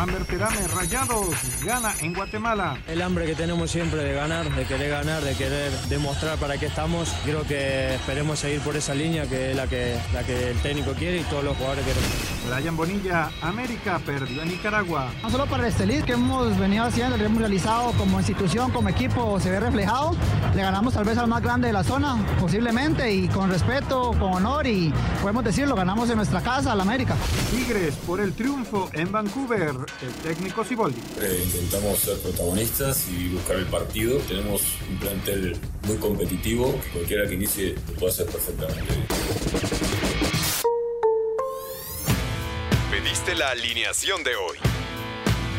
Germán Berterame, Rayados, gana en Guatemala. El hambre que tenemos siempre de ganar, de querer ganar, de querer demostrar para qué estamos. Creo que esperemos seguir por esa línea que es la que, la que el técnico quiere y todos los jugadores quieren. Brian Bonilla, América perdió a Nicaragua. No solo para el Estelí, que hemos venido haciendo, lo hemos realizado como institución, como equipo, se ve reflejado. Le ganamos tal vez al más grande de la zona, posiblemente, y con respeto, con honor, y podemos decirlo, ganamos en nuestra casa, al América. Tigres por el triunfo en Vancouver, el técnico Siboldi. Eh, intentamos ser protagonistas y buscar el partido. Tenemos un plantel muy competitivo, que cualquiera que inicie lo puede hacer perfectamente. Pediste la alineación de hoy.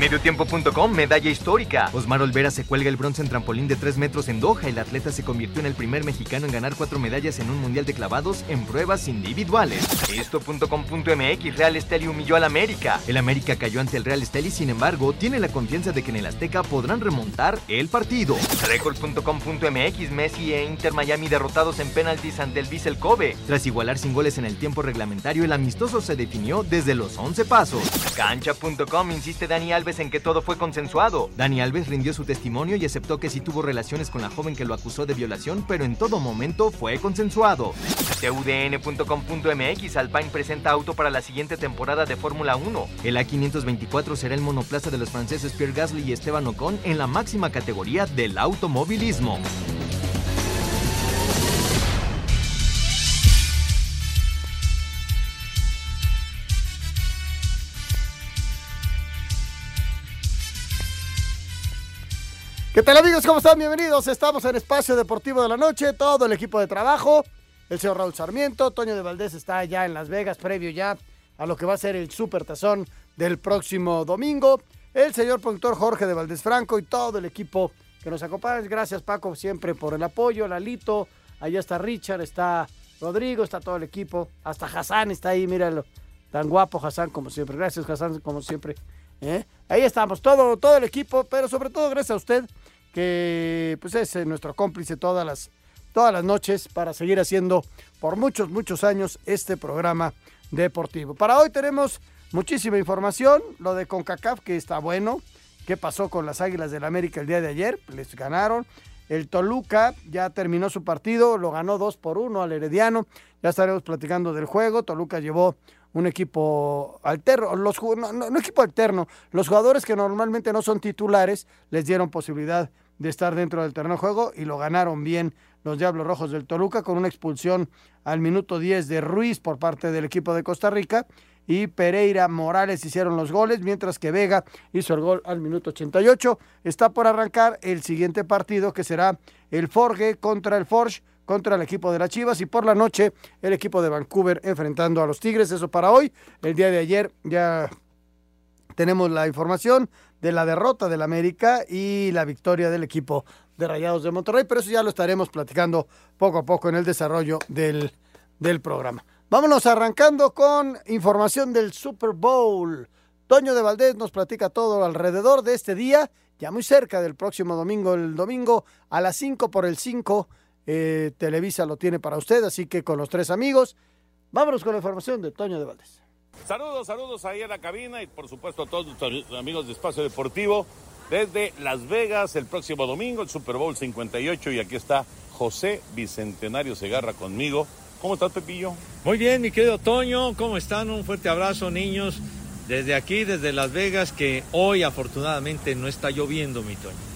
Mediotiempo.com, medalla histórica. Osmar Olvera se cuelga el bronce en trampolín de 3 metros en Doha. El atleta se convirtió en el primer mexicano en ganar cuatro medallas en un mundial de clavados en pruebas individuales. Esto.com.mx, Real Esteli humilló al América. El América cayó ante el Real Esteli, sin embargo, tiene la confianza de que en el Azteca podrán remontar el partido. Record.com.mx, Messi e Inter Miami derrotados en penaltis ante el Vissel Kobe. Tras igualar sin goles en el tiempo reglamentario, el amistoso se definió desde los 11 pasos. Cancha.com, insiste Dani Alves en que todo fue consensuado. Dani Alves rindió su testimonio y aceptó que sí tuvo relaciones con la joven que lo acusó de violación, pero en todo momento fue consensuado. TUDN.com.mx Alpine presenta auto para la siguiente temporada de Fórmula 1. El A524 será el monoplaza de los franceses Pierre Gasly y Esteban Ocon en la máxima categoría del automovilismo. ¿Qué tal amigos? ¿Cómo están? Bienvenidos. Estamos en Espacio Deportivo de la Noche, todo el equipo de trabajo, el señor Raúl Sarmiento, Toño de Valdés está ya en Las Vegas, previo ya a lo que va a ser el Super Tazón del próximo domingo, el señor productor Jorge de Valdés Franco y todo el equipo que nos acompaña. Gracias Paco siempre por el apoyo, Lalito, allá está Richard, está Rodrigo, está todo el equipo, hasta Hassan está ahí, míralo, tan guapo Hassan como siempre. Gracias Hassan como siempre. ¿eh? Ahí estamos, todo, todo el equipo, pero sobre todo gracias a usted, que pues es eh, nuestro cómplice todas las, todas las noches para seguir haciendo por muchos, muchos años este programa deportivo. Para hoy tenemos muchísima información, lo de CONCACAF que está bueno, qué pasó con las Águilas del América el día de ayer, les ganaron. El Toluca ya terminó su partido, lo ganó 2 por 1 al Herediano. Ya estaremos platicando del juego. Toluca llevó un equipo alterno, los, no, equipo alterno, los jugadores que normalmente no son titulares les dieron posibilidad de estar dentro del terreno de juego y lo ganaron bien los Diablos Rojos del Toluca con una expulsión al minuto 10 de Ruiz por parte del equipo de Costa Rica y Pereira Morales hicieron los goles, mientras que Vega hizo el gol al minuto 88. Está por arrancar el siguiente partido que será el Forge contra el Forge contra el equipo de las Chivas y por la noche el equipo de Vancouver enfrentando a los Tigres. Eso para hoy. El día de ayer ya tenemos la información de la derrota del América y la victoria del equipo de Rayados de Monterrey, pero eso ya lo estaremos platicando poco a poco en el desarrollo del, del programa. Vámonos arrancando con información del Super Bowl. Toño de Valdés nos platica todo alrededor de este día, ya muy cerca del próximo domingo, el domingo a las 5 por el 5 eh, Televisa lo tiene para usted, así que con los tres amigos, vámonos con la información de Toño de Valdés. Saludos, saludos ahí a la cabina y por supuesto a todos nuestros amigos de Espacio Deportivo desde Las Vegas el próximo domingo, el Super Bowl 58 y aquí está José Bicentenario Segarra conmigo. ¿Cómo estás, Pepillo? Muy bien, mi querido Toño, ¿cómo están? Un fuerte abrazo, niños. Desde aquí, desde Las Vegas, que hoy afortunadamente no está lloviendo, mi Toño.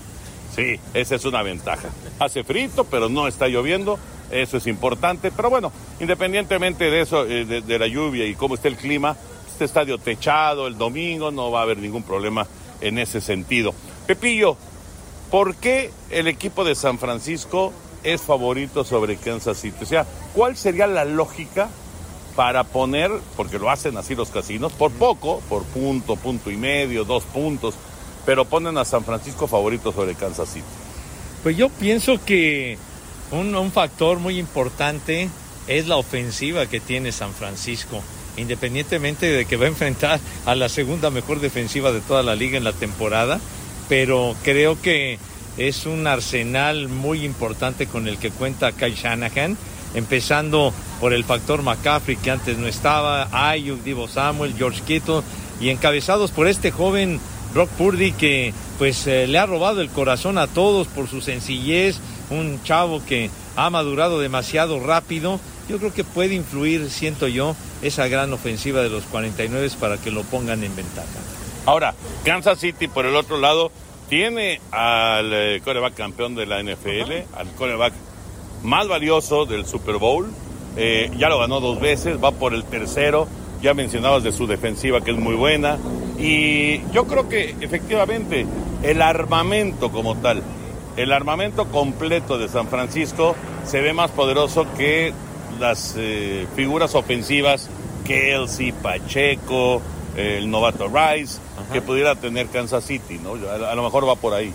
Sí, esa es una ventaja. Hace frito, pero no está lloviendo. Eso es importante. Pero bueno, independientemente de eso, eh, de, de la lluvia y cómo esté el clima, este estadio techado el domingo, no va a haber ningún problema en ese sentido. Pepillo, ¿por qué el equipo de San Francisco es favorito sobre Kansas City? O sea, ¿cuál sería la lógica para poner, porque lo hacen así los casinos, por poco, por punto, punto y medio, dos puntos, pero ponen a San Francisco favorito sobre Kansas City? Pues yo pienso que un, factor muy importante es la ofensiva que tiene San Francisco independientemente de que va a enfrentar a la segunda mejor defensiva de toda la liga en la temporada, pero creo que es un arsenal muy importante con el que cuenta Kyle Shanahan, empezando por el factor McCaffrey que antes no estaba, Ayuk, Divo Samuel, George Kittle y encabezados por este joven Brock Purdy que pues eh, le ha robado el corazón a todos por su sencillez, un chavo que ha madurado demasiado rápido. Yo creo que puede influir, siento yo, esa gran ofensiva de los 49 para que lo pongan en ventaja. Ahora, Kansas City por el otro lado tiene al eh, coreback campeón de la NFL, al coreback más valioso del Super Bowl. Eh, ya lo ganó dos veces, va por el tercero. Ya mencionabas de su defensiva que es muy buena. Y yo creo que efectivamente el armamento como tal, el armamento completo de San Francisco se ve más poderoso que las eh, figuras ofensivas, Kelsey, Pacheco, el novato Rice, que pudiera tener Kansas City, ¿no? A, a lo mejor va por ahí.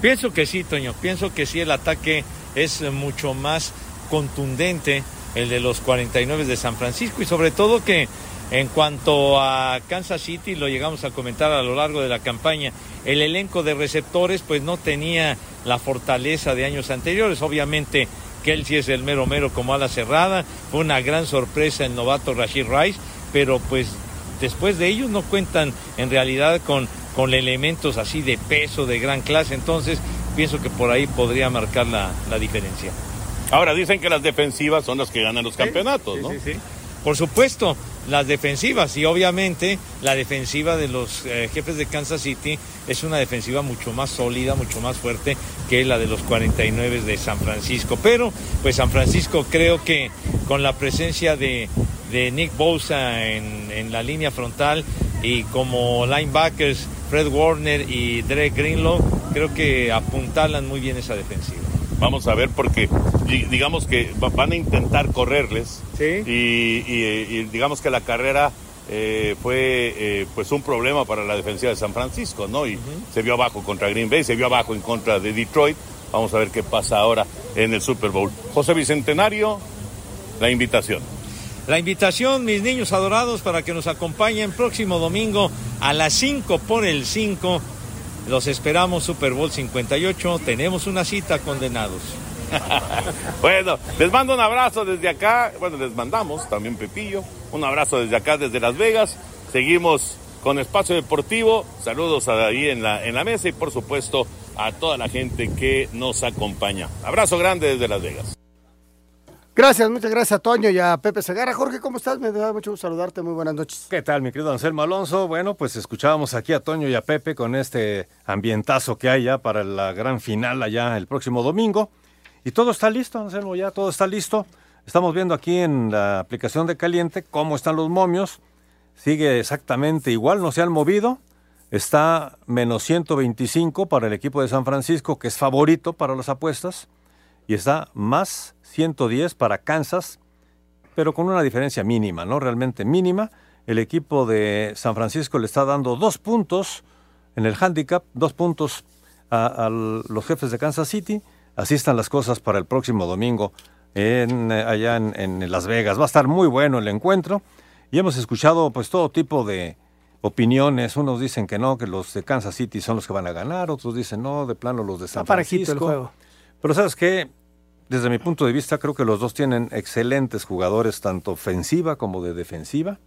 Pienso que sí, Toño, pienso que sí, el ataque es mucho más contundente, el de los 49 de San Francisco, y sobre todo que en cuanto a Kansas City, lo llegamos a comentar a lo largo de la campaña, el elenco de receptores pues no tenía la fortaleza de años anteriores, obviamente Kelsey es el mero mero como ala cerrada, fue una gran sorpresa el novato Rashid Rice, pero pues después de ellos no cuentan en realidad con, con elementos así de peso, de gran clase, entonces pienso que por ahí podría marcar la, la diferencia. Ahora dicen que las defensivas son las que ganan los campeonatos, ¿no? Sí, sí. Por supuesto, las defensivas y obviamente la defensiva de los eh, jefes de Kansas City es una defensiva mucho más sólida, mucho más fuerte que la de los 49 de San Francisco. Pero pues San Francisco creo que con la presencia de, Nick Bosa en, la línea frontal y como linebackers Fred Warner y Drake Greenlow, creo que apuntalan muy bien esa defensiva. Vamos a ver porque digamos que va- van a intentar correrles Sí. y, y- y digamos que la carrera eh, fue eh, pues un problema para la defensiva de San Francisco, ¿no? Y se vio abajo contra Green Bay, se vio abajo en contra de Detroit. Vamos a ver qué pasa ahora en el Super Bowl. José Bicentenario, la invitación. La invitación, mis niños adorados, para que nos acompañen próximo domingo a las 5 por el 5. Los esperamos Super Bowl 58. Tenemos una cita condenados. Bueno, les mando un abrazo desde acá. Bueno, les mandamos también Pepillo. Un abrazo desde acá, desde Las Vegas. Seguimos con Espacio Deportivo. Saludos ahí en la, en la mesa y por supuesto a toda la gente que nos acompaña. Abrazo grande desde Las Vegas. Gracias, muchas gracias a Toño y a Pepe Segarra. Jorge, ¿cómo estás? Me da mucho gusto saludarte. Muy buenas noches. ¿Qué tal, mi querido Anselmo Alonso? Bueno, pues escuchábamos aquí a Toño y a Pepe con este ambientazo que hay ya para la gran final allá el próximo domingo. Y todo está listo, Anselmo, ya todo está listo. Estamos viendo aquí en la aplicación de Caliente cómo están los momios. Sigue exactamente igual, no se han movido. Está menos 125 para el equipo de San Francisco, que es favorito para las apuestas. Y está más 110 para Kansas, pero con una diferencia mínima, ¿no? Realmente mínima. El equipo de San Francisco le está dando dos puntos en el handicap, dos puntos a, a los jefes de Kansas City. Así están las cosas para el próximo domingo en, eh, allá en, en Las Vegas. Va a estar muy bueno el encuentro y hemos escuchado pues todo tipo de opiniones. Unos dicen que no, que los de Kansas City son los que van a ganar, otros dicen no, de plano los de San Francisco. el juego. Pero sabes qué, desde mi punto de vista creo que los dos tienen excelentes jugadores, tanto ofensiva como de defensiva.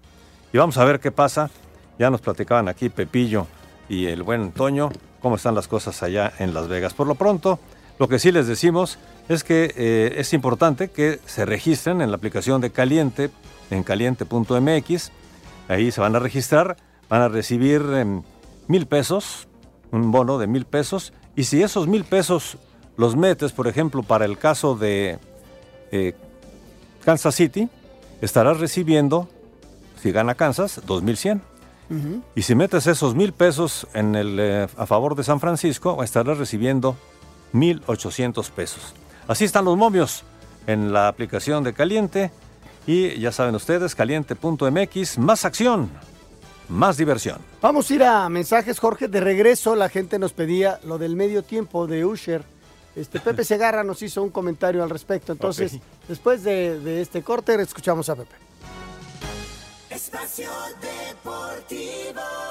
Y vamos a ver qué pasa. Ya nos platicaban aquí Pepillo y el buen Toño cómo están las cosas allá en Las Vegas. Por lo pronto, lo que sí les decimos es que eh, es importante que se registren en la aplicación de Caliente, en caliente.mx. Ahí se van a registrar, van a recibir em, mil pesos, un bono de mil pesos. Y si esos mil pesos los metes, por ejemplo, para el caso de eh, Kansas City, estarás recibiendo, si gana Kansas, 2100. Y si metes esos mil pesos en el, eh, a favor de San Francisco, estarás recibiendo 1.800 pesos. Así están los momios en la aplicación de Caliente. Y ya saben ustedes, caliente.mx, más acción, más diversión. Vamos a ir a mensajes, Jorge. De regreso, la gente nos pedía lo del medio tiempo de Usher. Este, Pepe Segarra nos hizo un comentario al respecto. Entonces, después de, de este corte, escuchamos a Pepe. Espacio Deportivo.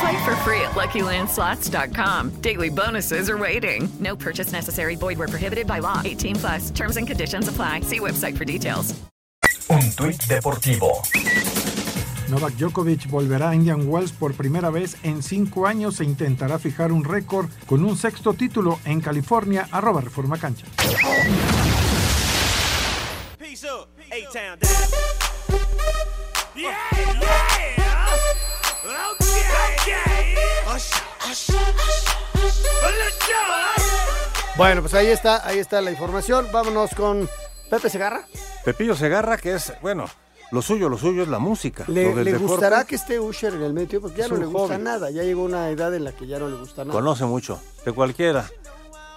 Play for free at LuckyLandSlots.com. Daily bonuses are waiting. No purchase necessary. Void where prohibited by law. 18 plus. Terms and conditions apply. See website for details. Un tuit deportivo. Novak Djokovic volverá a Indian Wells por primera vez en cinco años e intentará fijar un récord con un sexto título en California, arroba Reforma Cancha. Peace up, A-Town Yeah, yeah. Bueno, pues ahí está, ahí está la información. Vámonos con Pepe Segarra. Pepillo Segarra, que es, bueno, lo suyo, lo suyo es la música. ¿Le, gustará que esté Usher en el medio? Porque ya Es no le gusta hobby. nada. Ya llegó una edad en la que ya no le gusta nada. Conoce mucho, de cualquiera.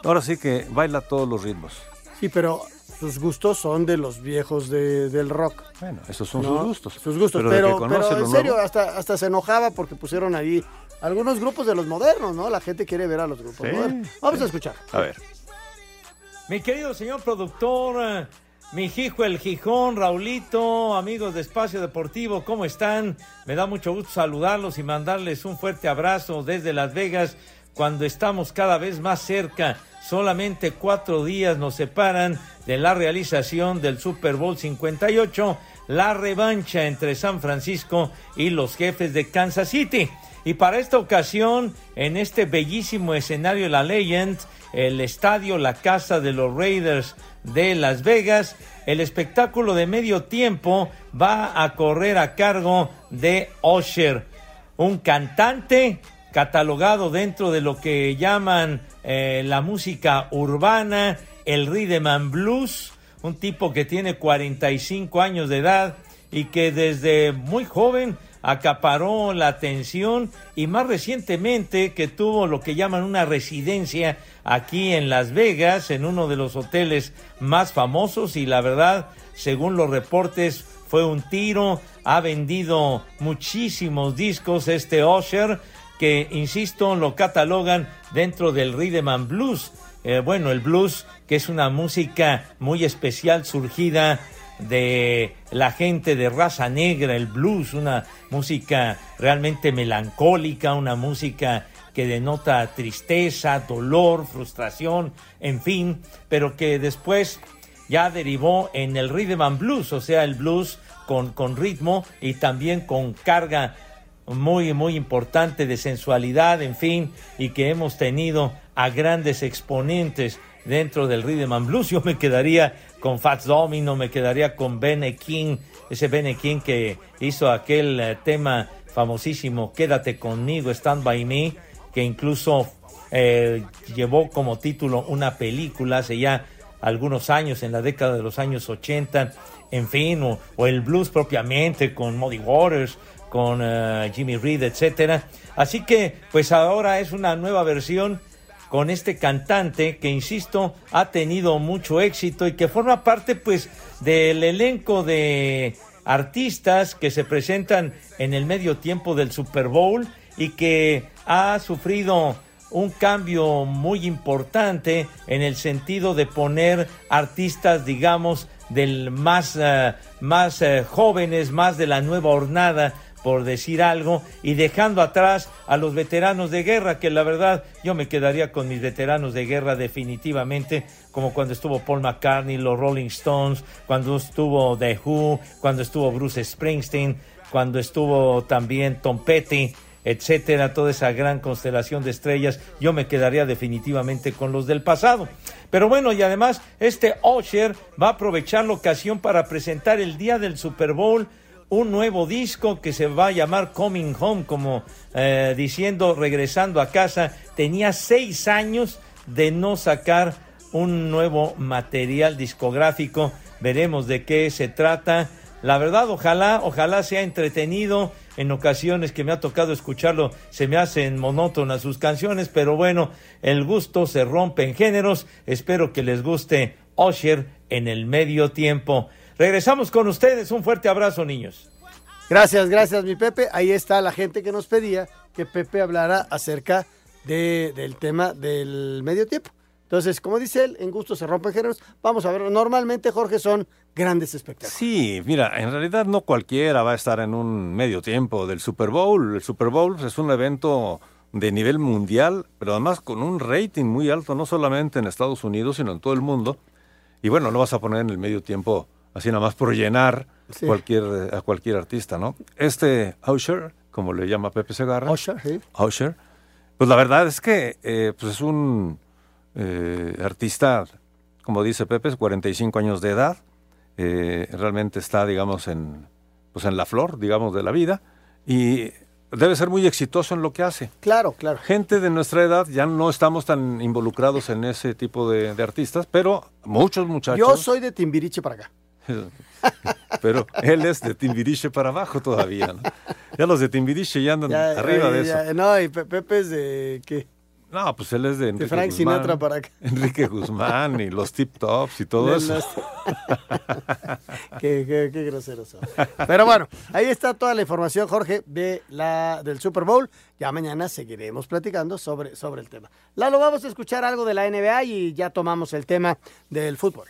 Ahora sí que baila todos los ritmos. Sí, pero sus gustos son de los viejos de- del rock. Bueno, esos son ¿no? sus gustos. Sus gustos, Pero pero, conoce en serio, hasta, hasta se enojaba porque pusieron ahí algunos grupos de los modernos, ¿no? La gente quiere ver a los grupos Sí. modernos. Vamos a escuchar. A ver. Mi querido señor productor, eh, mi hijo el Gijón, Raulito, amigos de Espacio Deportivo, ¿cómo están? Me da mucho gusto saludarlos y mandarles un fuerte abrazo desde Las Vegas cuando estamos cada vez más cerca. Solamente cuatro días nos separan de la realización del Super Bowl 58, la revancha entre San Francisco y los jefes de Kansas City. Y para esta ocasión, en este bellísimo escenario la Legend, el estadio La Casa de los Raiders de Las Vegas, el espectáculo de medio tiempo va a correr a cargo de Usher, un cantante catalogado dentro de lo que llaman eh, la música urbana, el rhythm and blues, un tipo que tiene 45 años de edad y que desde muy joven acaparó la atención y más recientemente que tuvo lo que llaman una residencia aquí en Las Vegas, en uno de los hoteles más famosos y la verdad, según los reportes, fue un tiro, ha vendido muchísimos discos este Usher, que insisto, lo catalogan dentro del rhythm and blues. Eh, bueno, el blues, que es una música muy especial surgida de la gente de raza negra, el blues, una música realmente melancólica, una música que denota tristeza, dolor, frustración, en fin, pero que después ya derivó en el rhythm and blues, o sea, el blues con, con ritmo y también con carga muy, muy importante de sensualidad, en fin, y que hemos tenido a grandes exponentes dentro del rhythm and blues. Yo me quedaría con Fats Domino, me quedaría con Bene King, ese Bene King que hizo aquel eh, tema famosísimo, Quédate conmigo, Stand by Me, que incluso eh, llevó como título una película hace ya algunos años, en la década de los años 80, en fin, o, o el blues propiamente con Muddy Waters, con eh, Jimmy Reed, etcétera. Así que, pues ahora es una nueva versión con este cantante que, insisto, ha tenido mucho éxito y que forma parte, pues, del elenco de artistas que se presentan en el medio tiempo del Super Bowl y que ha sufrido un cambio muy importante en el sentido de poner artistas, digamos, del más, eh, más eh, jóvenes, más de la nueva hornada, por decir algo, y dejando atrás a los veteranos de guerra, que la verdad yo me quedaría con mis veteranos de guerra definitivamente, como cuando estuvo Paul McCartney, los Rolling Stones, cuando estuvo The Who, cuando estuvo Bruce Springsteen, cuando estuvo también Tom Petty, etcétera, toda esa gran constelación de estrellas, yo me quedaría definitivamente con los del pasado. Pero bueno, y además este Usher va a aprovechar la ocasión para presentar el día del Super Bowl un nuevo disco que se va a llamar Coming Home, como eh, diciendo regresando a casa. Tenía seis años de no sacar un nuevo material discográfico. Veremos de qué se trata. La verdad, ojalá, ojalá sea entretenido. En ocasiones que me ha tocado escucharlo, se me hacen monótonas sus canciones, pero bueno, el gusto se rompe en géneros. Espero que les guste Usher en el medio tiempo. Regresamos con ustedes. Un fuerte abrazo, niños. Gracias, gracias, mi Pepe. Ahí está la gente que nos pedía que Pepe hablara acerca de- del tema del medio tiempo. Entonces, como dice él, en gusto se rompen géneros. Vamos a ver, normalmente, Jorge, son grandes espectáculos. Sí, mira, en realidad no cualquiera va a estar en un medio tiempo del Super Bowl. El Super Bowl es un evento de nivel mundial, pero además con un rating muy alto, no solamente en Estados Unidos, sino en todo el mundo. Y bueno, no vas a poner en el medio tiempo así nada más por llenar Sí. cualquier, a cualquier artista, ¿no? Este Usher, como le llama Pepe Segarra. Usher, sí. Usher. Pues la verdad es que eh, pues es un eh, artista, como dice Pepe, es 45 años de edad. eh, realmente está, digamos, en, pues en la flor, digamos, de la vida. Y debe ser muy exitoso en lo que hace. Claro, claro. Gente de nuestra edad ya no estamos tan involucrados en ese tipo de, de artistas, pero muchos muchachos. Yo soy de Timbiriche para acá. Pero él es de Timbiriche para abajo todavía, ¿no? Ya los de Timbiriche ya andan Ya, arriba de ya, eso. No, y Pe- Pepe es de qué? No, pues él es de Enrique Frank Guzmán, Sinatra para acá. Enrique Guzmán y los Tip Tops y todo De eso. los- qué, qué, qué groseros son. Pero bueno, ahí está toda la información, Jorge, de la, del Super Bowl. Ya mañana seguiremos platicando sobre, sobre el tema. Lalo, vamos a escuchar algo de la NBA y ya tomamos el tema del fútbol.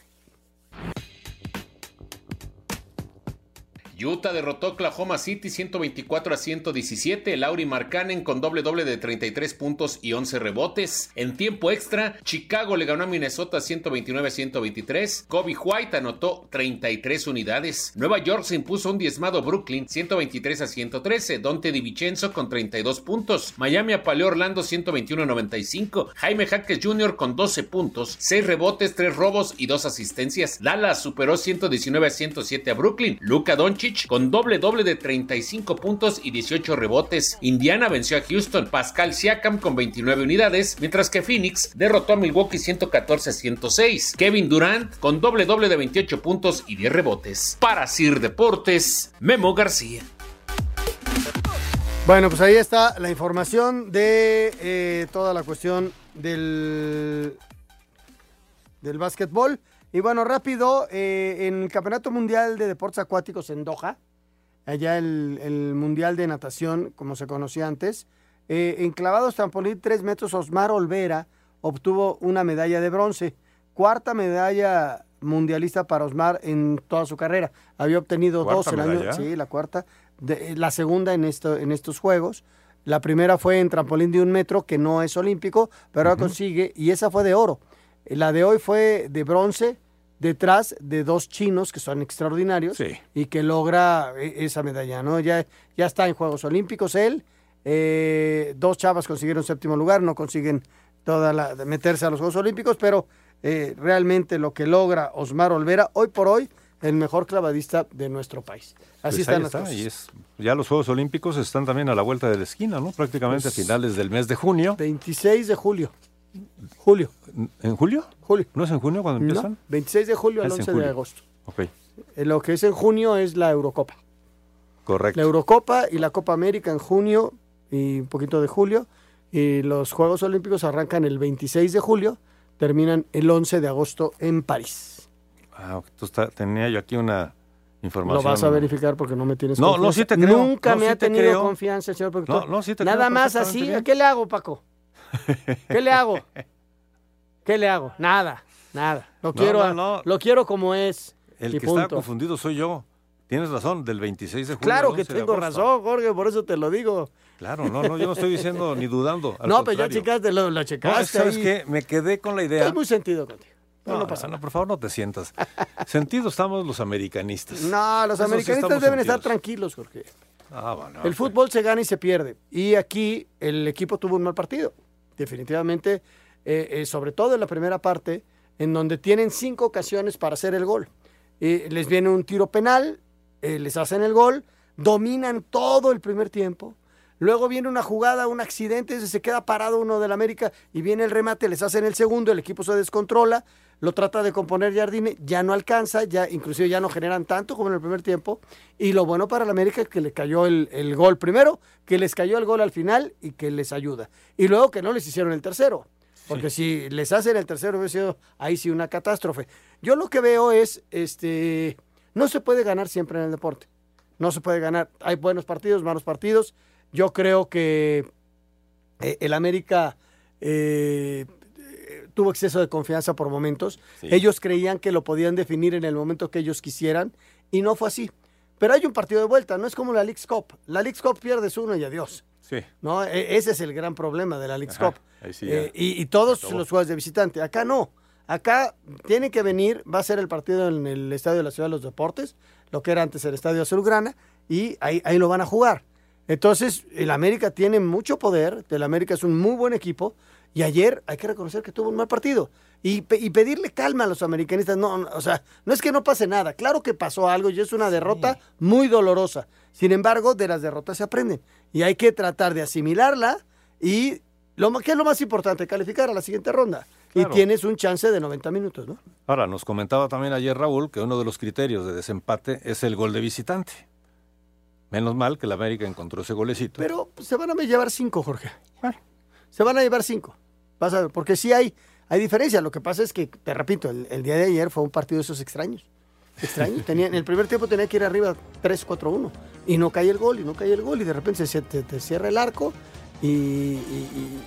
Utah derrotó Oklahoma City 124 a 117. Lauri Markkanen con doble doble de 33 puntos y 11 rebotes. En tiempo extra, Chicago le ganó a Minnesota 129 a 123. Kobe White anotó 33 unidades. Nueva York se impuso un diezmado Brooklyn 123 a 113. Dante DiVincenzo con 32 puntos. Miami apaleó Orlando 121 a 95. Jaime Jaques Jr. con 12 puntos, 6 rebotes, 3 robos y 2 asistencias. Dallas superó 119 a 107 a Brooklyn. Luka Doncic con doble doble de 35 puntos y 18 rebotes. Indiana venció a Houston. Pascal Siakam con 29 unidades, mientras que Phoenix derrotó a Milwaukee 114 a 106. Kevin Durant con doble doble de 28 puntos y 10 rebotes. Para Sir Deportes, Memo García. Bueno, pues ahí está la información de eh, toda la cuestión del, del básquetbol. Y bueno, rápido, eh, en el Campeonato Mundial de Deportes Acuáticos en Doha, allá el, el Mundial de Natación, como se conocía antes, eh, en clavados trampolín 3 metros, Osmar Olvera obtuvo una medalla de bronce. Cuarta medalla mundialista para Osmar en toda su carrera. Había obtenido dos ¿Cuarta el año. Sí, la cuarta. De- la segunda en, esto, en estos Juegos. La primera fue en trampolín de un metro, que no es olímpico, pero ahora consigue, y esa fue de oro. La de hoy fue de bronce, detrás de dos chinos que son extraordinarios y que logra eh, esa medalla, ¿no? Ya, ya está en Juegos Olímpicos él. eh, dos chavas consiguieron séptimo lugar, no consiguen toda la, meterse a los Juegos Olímpicos, pero eh, realmente lo que logra Osmar Olvera, hoy por hoy, el mejor clavadista de nuestro país. Así Pues están las está, cosas. y es- ya los Juegos Olímpicos están también a la vuelta de la esquina, ¿no? Prácticamente Pues- a finales del mes de junio. 26 de julio. Julio. ¿En julio? Julio. ¿No es en junio cuando No, empiezan? 26 de julio al Es en 11 de agosto. Ok, Eh, Lo que es en junio es la Eurocopa. correcto. La Eurocopa y la Copa América en junio y un poquito de julio. Y los Juegos Olímpicos arrancan el 26 de julio, terminan el 11 de agosto en París. Ah, ta- tenía yo aquí una información. Lo vas a verificar porque no me tienes No, confianza. no, sí te creo. Nunca No, me sí ha te tenido creo. confianza, señor productor. No, no, sí te Nada creo más así. bien. ¿Qué le hago, Paco? ¿Qué le hago? ¿Qué le hago? Nada, nada. Lo No, quiero, no, no. lo quiero como es. El que está confundido soy yo. Tienes razón, del 26 de julio. Claro que 11 de tengo razón, Jorge, por eso te lo digo. Claro, no, no, yo no estoy diciendo ni dudando. al no, pero ya checaste, lo, lo No, checaste. ¿sabes ahí. qué? Me quedé con la idea. Es muy sentido contigo. No, no pasa no, por favor, no te sientas. Sentido estamos los americanistas. No, los americanistas deben estar tranquilos, Jorge. Ah, bueno, el fútbol se gana y se pierde. Y aquí el equipo tuvo un mal partido. Definitivamente, eh, eh, sobre todo en la primera parte, en donde tienen cinco ocasiones para hacer el gol. Eh, les viene un tiro penal, eh, les hacen el gol, dominan todo el primer tiempo. Luego viene una jugada, un accidente, se queda parado uno del América y viene el remate, les hacen el segundo, el equipo se descontrola, lo trata de componer Jardine, ya no alcanza, ya inclusive ya no generan tanto como en el primer tiempo. Y lo bueno para el América es que le cayó el, el gol primero, que les cayó el gol al final y que les ayuda. Y luego que no les hicieron el tercero. Porque si les hacen el tercero, hubiera sido ahí sí una catástrofe. Yo lo que veo es, este, no se puede ganar siempre en el deporte. No se puede ganar. Hay buenos partidos, malos partidos. Yo creo que eh, el América eh, tuvo exceso de confianza por momentos. Sí. Ellos creían que lo podían definir en el momento que ellos quisieran y no fue así. Pero hay un partido de vuelta, no es como la League's Cup. La League's Cup pierdes uno y adiós. Sí. ¿no? E- ese es el gran problema de la League's Ajá, Cup. sí Eh, y, y todos los juegos de visitante. Acá no. Acá tiene que venir, va a ser el partido en el Estadio de la Ciudad de los Deportes, lo que era antes el Estadio Azulgrana, y ahí, ahí lo van a jugar. Entonces, el América tiene mucho poder, el América es un muy buen equipo, y ayer hay que reconocer que tuvo un mal partido. Y, pe- y pedirle calma a los americanistas, no, no, o sea, no es que no pase nada, claro que pasó algo y es una derrota muy dolorosa. Sin embargo, de las derrotas se aprenden y hay que tratar de asimilarla y lo que es lo más importante, calificar a la siguiente ronda. Claro. Y tienes un chance de 90 minutos, ¿no? Ahora, nos comentaba también ayer Raúl que uno de los criterios de desempate es el gol de visitante. Menos mal que el América encontró ese golecito. Pero pues, se van a llevar cinco, Jorge. Se van a llevar cinco. Vas a ver, porque sí hay, hay diferencia. Lo que pasa es que, te repito, el, el día de ayer fue un partido de esos extraños. Extraño. Tenía, en el primer tiempo tenía que ir arriba 3-4-1. Y no cae el gol, y no cae el gol. Y de repente se te, te cierra el arco. Y, y- y-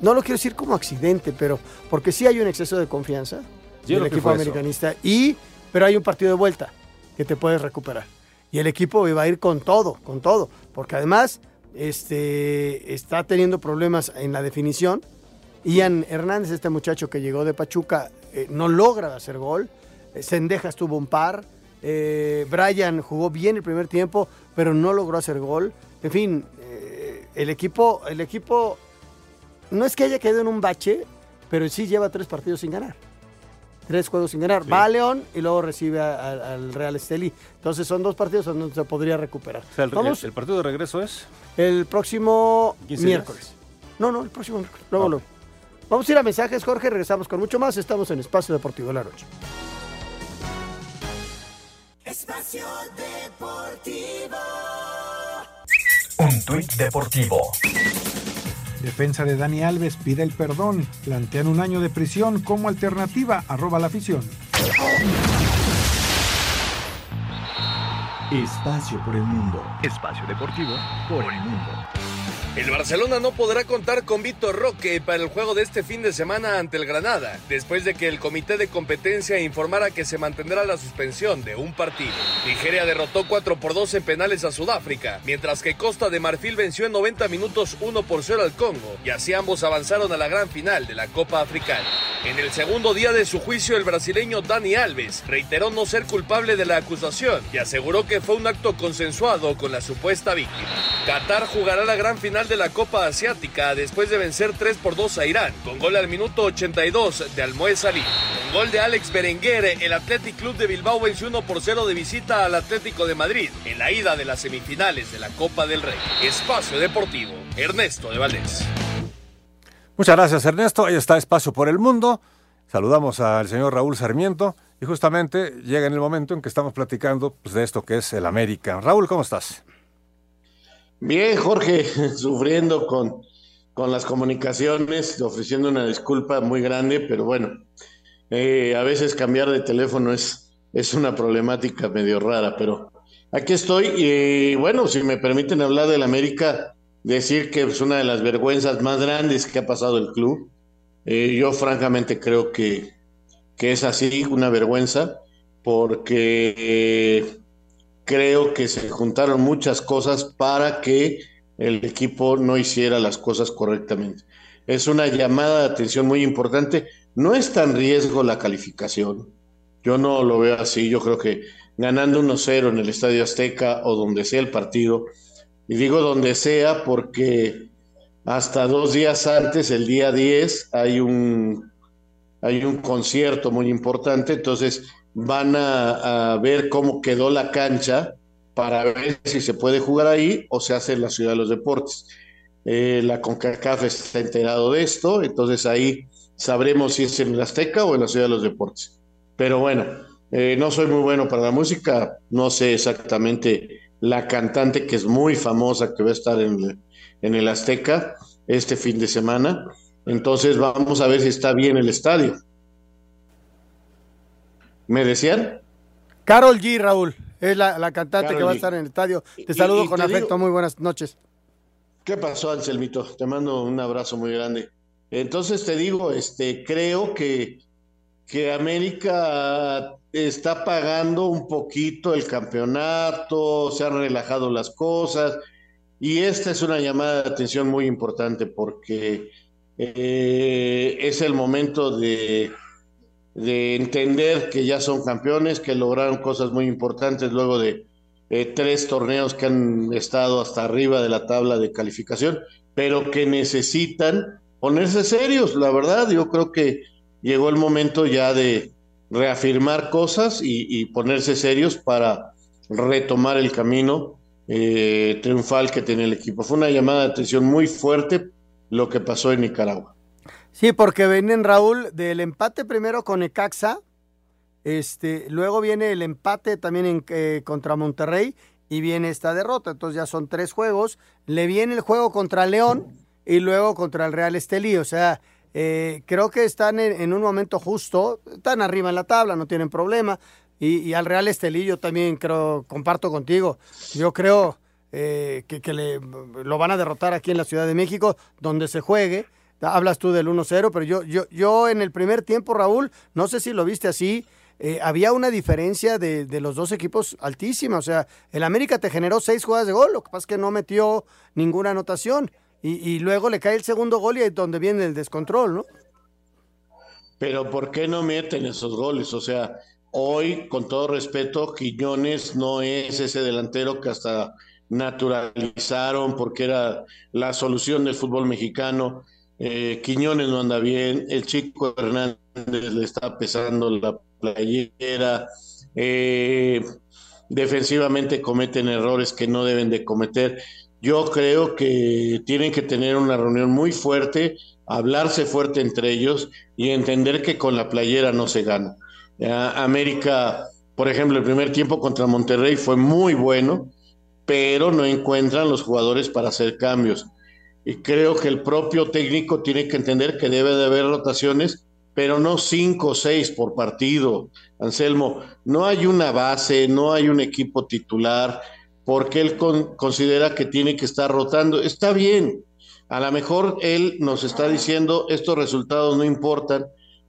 no lo quiero decir como accidente, pero porque sí hay un exceso de confianza Yo del equipo eso. americanista. Y, pero hay un partido de vuelta que te puedes recuperar. Y el equipo va a ir con todo, con todo. Porque además este, está teniendo problemas en la definición. Ian Hernández, este muchacho que llegó de Pachuca, eh, no logra hacer gol. Eh, Sendejas tuvo un par. Eh, Brian jugó bien el primer tiempo, pero no logró hacer gol. En fin, eh, el equipo, el equipo no es que haya quedado en un bache, pero sí lleva tres partidos sin ganar. Tres juegos sin ganar. Sí. Va a León y luego recibe a- a- al Real Estelí. Entonces son dos partidos donde se podría recuperar. O sea, el, Vamos el- el partido de regreso es. el próximo 15 miércoles. No, no, el próximo miércoles. Luego, luego. Vamos a ir a mensajes, Jorge. Regresamos con mucho más. Estamos en Espacio Deportivo de la Noche. Espacio Deportivo. Un tuit deportivo. Defensa de Dani Alves pide el perdón. Plantean un año de prisión como alternativa. Arroba la afición. Espacio por el mundo. Espacio deportivo por el mundo. El Barcelona no podrá contar con Vitor Roque para el juego de este fin de semana ante el Granada, después de que el comité de competencia informara que se mantendrá la suspensión de un partido. Nigeria derrotó 4 por 2 en penales a Sudáfrica, mientras que Costa de Marfil venció en 90 minutos 1 por 0 al Congo, y así ambos avanzaron a la gran final de la Copa Africana. En el segundo día de su juicio, el brasileño Dani Alves reiteró no ser culpable de la acusación y aseguró que fue un acto consensuado con la supuesta víctima. Qatar jugará la gran final de la Copa Asiática después de vencer 3 por 2 a Irán, con gol al minuto 82 de Almoez Salih. Con gol de Alex Berenguer, el Athletic Club de Bilbao venció 1 por 0 de visita al Atlético de Madrid en la ida de las semifinales de la Copa del Rey. Espacio Deportivo, Ernesto de Valdés. Muchas gracias, Ernesto. Ahí está Espacio por el Mundo. Saludamos al señor Raúl Sarmiento y justamente llega en el momento en que estamos platicando pues, de esto que es el América. Raúl, ¿cómo estás? Bien, Jorge, sufriendo con, con las comunicaciones, ofreciendo una disculpa muy grande, pero bueno, eh, a veces cambiar de teléfono es, es una problemática medio rara, pero aquí estoy y bueno, si me permiten hablar del América, decir que es una de las vergüenzas más grandes que ha pasado el club. Eh, yo francamente creo que, que es así, una vergüenza, porque... eh, creo que se juntaron muchas cosas para que el equipo no hiciera las cosas correctamente. Es una llamada de atención muy importante. No está en riesgo la calificación. Yo no lo veo así. Yo creo que ganando 1-0 en el Estadio Azteca o donde sea el partido, y digo donde sea porque hasta dos días antes, el día 10, hay un, hay un concierto muy importante, entonces van a, ver cómo quedó la cancha para ver si se puede jugar ahí o se hace en la Ciudad de los Deportes. Eh, la CONCACAF está enterado de esto, entonces ahí sabremos si es en el Azteca o en la Ciudad de los Deportes. Pero bueno, eh, no soy muy bueno para la música, no sé exactamente la cantante que es muy famosa que va a estar en el Azteca este fin de semana. Entonces vamos a ver si está bien el estadio. ¿Me decían? Carol G, Raúl, es la, la cantante Karol que va a estar en el estadio. Te Y- saludo y con te afecto, digo- muy buenas noches. ¿Qué pasó, Anselmito? Te mando un abrazo muy grande. Entonces te digo, este, creo que, que América está pagando un poquito el campeonato, se han relajado las cosas, y esta es una llamada de atención muy importante porque eh, es el momento de, de entender que ya son campeones, que lograron cosas muy importantes luego de tres torneos que han estado hasta arriba de la tabla de calificación, pero que necesitan ponerse serios. La verdad, yo creo que llegó el momento ya de reafirmar cosas y, y ponerse serios para retomar el camino eh, triunfal que tiene el equipo. Fue una llamada de atención muy fuerte lo que pasó en Nicaragua. Sí, porque vienen, Raúl, del empate primero con Ecaxa, este, luego viene el empate también en, eh, contra Monterrey y viene esta derrota. Entonces ya son tres juegos. Le viene el juego contra León y luego contra el Real Estelí. O sea, eh, creo que están en, un momento justo. Están arriba en la tabla, no tienen problema. Y, y al Real Estelí yo también creo, comparto contigo. Yo creo eh, que, le, lo van a derrotar aquí en la Ciudad de México, donde se juegue. Hablas tú del 1-0, pero yo, yo, yo en el primer tiempo, Raúl, no sé si lo viste así, eh, había una diferencia de, de los dos equipos altísima. O sea, el América te generó seis jugadas de gol, lo que pasa es que no metió ninguna anotación. Y, y luego le cae el segundo gol y es donde viene el descontrol, ¿no? Pero ¿por qué no meten esos goles? O sea, hoy, con todo respeto, Quiñones no es ese delantero que hasta naturalizaron porque era la solución del fútbol mexicano. Eh, Quiñones no anda bien, el chico Hernández le está pesando la playera, eh, defensivamente cometen errores que no deben de cometer. Yo creo que tienen que tener una reunión muy fuerte, hablarse fuerte entre ellos y entender que con la playera no se gana. Ya, América, por ejemplo, el primer tiempo contra Monterrey fue muy bueno, pero no encuentran los jugadores para hacer cambios. Y creo que el propio técnico tiene que entender que debe de haber rotaciones, pero no cinco o seis por partido. Anselmo, no hay una base, no hay un equipo titular, porque él con- considera que tiene que estar rotando. Está bien, a lo mejor él nos está diciendo estos resultados no importan,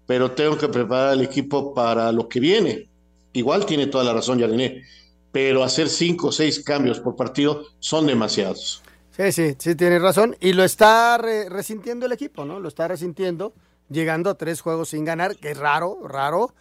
pero tengo que preparar al equipo para lo que viene. Igual tiene toda la razón, Yaliné, pero hacer cinco o seis cambios por partido son demasiados. Sí, sí, sí, tienes razón. Y lo está re- resintiendo el equipo, ¿no? Lo está resintiendo, llegando a tres juegos sin ganar, que es raro, raro,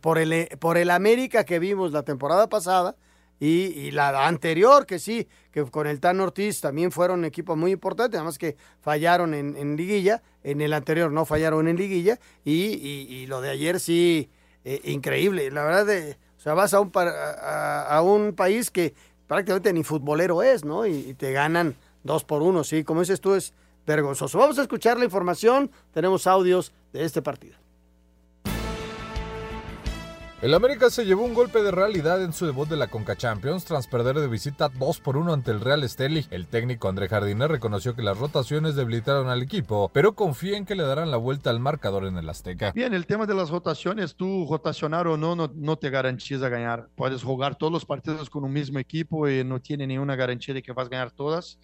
por, el, por el América que vimos la temporada pasada y, la anterior, que sí, que con el Tan Ortiz también fueron un equipo muy importante, además que fallaron en, liguilla, en el anterior no fallaron en liguilla, y, y- lo de ayer sí, eh, increíble. La verdad, de, o sea, vas a un, a, a un país que prácticamente ni futbolero es, ¿no? Y, y te ganan dos por uno, sí, como dices tú, es vergonzoso. Vamos a escuchar la información, tenemos audios de este partido. El América se llevó un golpe de realidad en su debut de la Conca Champions tras perder de visita 2 por 1 ante el Real Esteli. El técnico André Jardiner reconoció que las rotaciones debilitaron al equipo, pero confía en que le darán la vuelta al marcador en el Azteca. Bien, el tema de las rotaciones, tú rotacionar o no, no, no te garantiza ganar. Puedes jugar todos los partidos con un mismo equipo y no tiene ninguna garantía de que vas a ganar todas,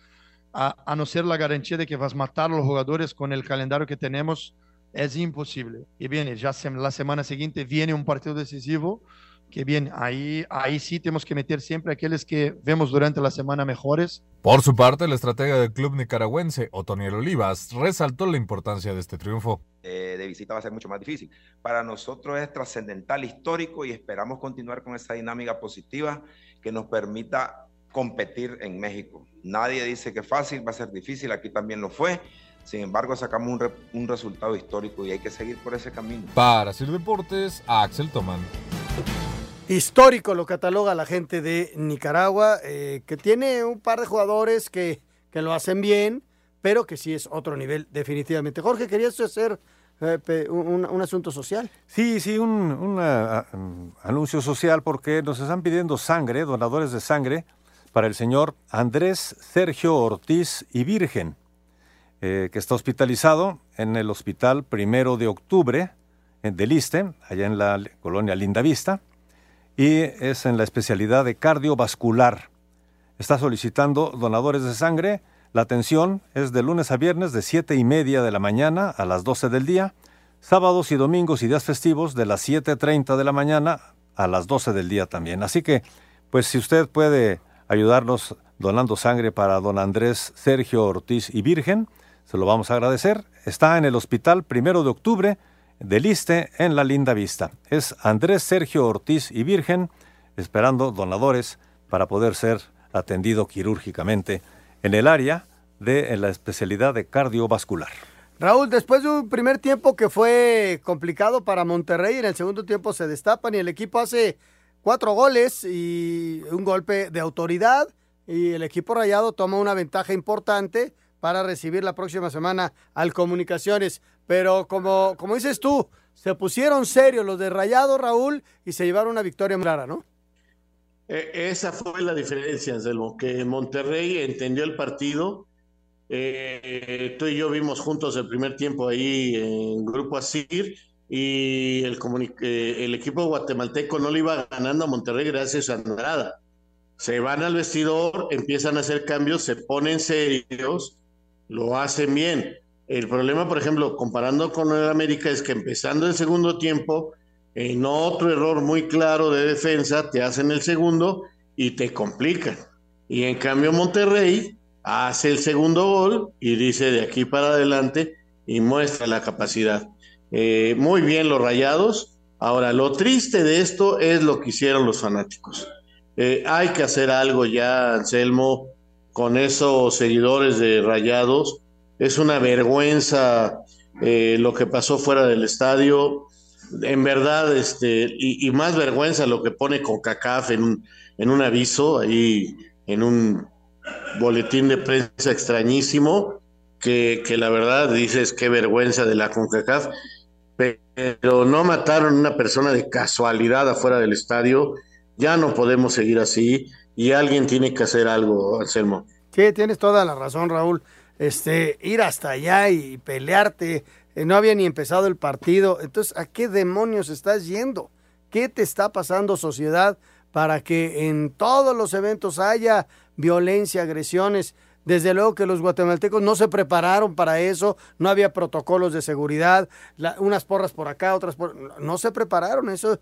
a, a no ser la garantía de que vas a matar a los jugadores con el calendario que tenemos, es imposible. Y viene, ya se- la semana siguiente viene un partido decisivo que bien, ahí, ahí sí tenemos que meter siempre aquellos que vemos durante la semana mejores. Por su parte, el estratega del club nicaragüense, Otoniel Olivas, resaltó la importancia de este triunfo. Eh, de visita va a ser mucho más difícil. Para nosotros es trascendental, histórico y esperamos continuar con esa dinámica positiva que nos permita competir en México. Nadie dice que fácil, va a ser difícil, aquí también lo fue. Sin embargo, sacamos un, re- un resultado histórico y hay que seguir por ese camino. Para Sir Deportes, Axel Toman. Histórico lo cataloga la gente de Nicaragua, eh, que tiene un par de jugadores que, que lo hacen bien, pero que sí es otro nivel definitivamente. Jorge, ¿querías hacer eh, un, un asunto social? Sí, sí, un, un, ah, um, anuncio social porque nos están pidiendo sangre, donadores de sangre, para el señor Andrés Sergio Ortiz y Virgen, eh, que está hospitalizado en el Hospital Primero de Octubre en del Iste, allá en la colonia Lindavista, y es en la especialidad de cardiovascular. Está solicitando donadores de sangre. La atención es de lunes a viernes de 7 y media de la mañana a las 12 del día, sábados y domingos y días festivos de las 7.30 de la mañana a las 12 del día también. Así que, pues si usted puede ayudarnos donando sangre para don Andrés Sergio Ortiz y Virgen, se lo vamos a agradecer. Está en el Hospital Primero de Octubre del Iste en la Linda Vista. Es Andrés Sergio Ortiz y Virgen esperando donadores para poder ser atendido quirúrgicamente en el área de la especialidad de cardiovascular. Raúl, después de un primer tiempo que fue complicado para Monterrey, en el segundo tiempo se destapan y el equipo hace cuatro goles y un golpe de autoridad y el equipo rayado toma una ventaja importante para recibir la próxima semana al Comunicaciones. Pero como, como dices tú, se pusieron serios los de Rayado, Raúl, y se llevaron una victoria rara, ¿no? Eh, esa fue la diferencia, Anselmo, que Monterrey entendió el partido. Eh, tú y yo vimos juntos el primer tiempo ahí en Grupo Asir y el, eh, el equipo guatemalteco no le iba ganando a Monterrey gracias a Andrada. Se van al vestidor, empiezan a hacer cambios, se ponen serios, lo hacen bien. El problema, por ejemplo, comparando con el América, es que empezando el segundo tiempo, en otro error muy claro de defensa, te hacen el segundo y te complican. Y en cambio Monterrey hace el segundo gol y dice de aquí para adelante y muestra la capacidad. Eh, muy bien los rayados. Ahora, lo triste de esto es lo que hicieron los fanáticos. Eh, hay que hacer algo ya, Anselmo, con esos seguidores de rayados. Es una vergüenza eh, lo que pasó fuera del estadio. En verdad, este, y, y más vergüenza lo que pone con CACAF en un, en un aviso, ahí en un boletín de prensa extrañísimo, que, que la verdad dices qué vergüenza de la CONCACAF, pero no mataron a una persona de casualidad afuera del estadio, ya no podemos seguir así y alguien tiene que hacer algo, Anselmo. Sí, tienes toda la razón, Raúl. Este, ir hasta allá y pelearte, eh, no había ni empezado el partido. Entonces, ¿a qué demonios estás yendo? ¿Qué te está pasando, sociedad, para que en todos los eventos haya violencia, agresiones? Desde luego que los guatemaltecos no se prepararon para eso, no había protocolos de seguridad, unas porras por acá, otras por... No se prepararon, eso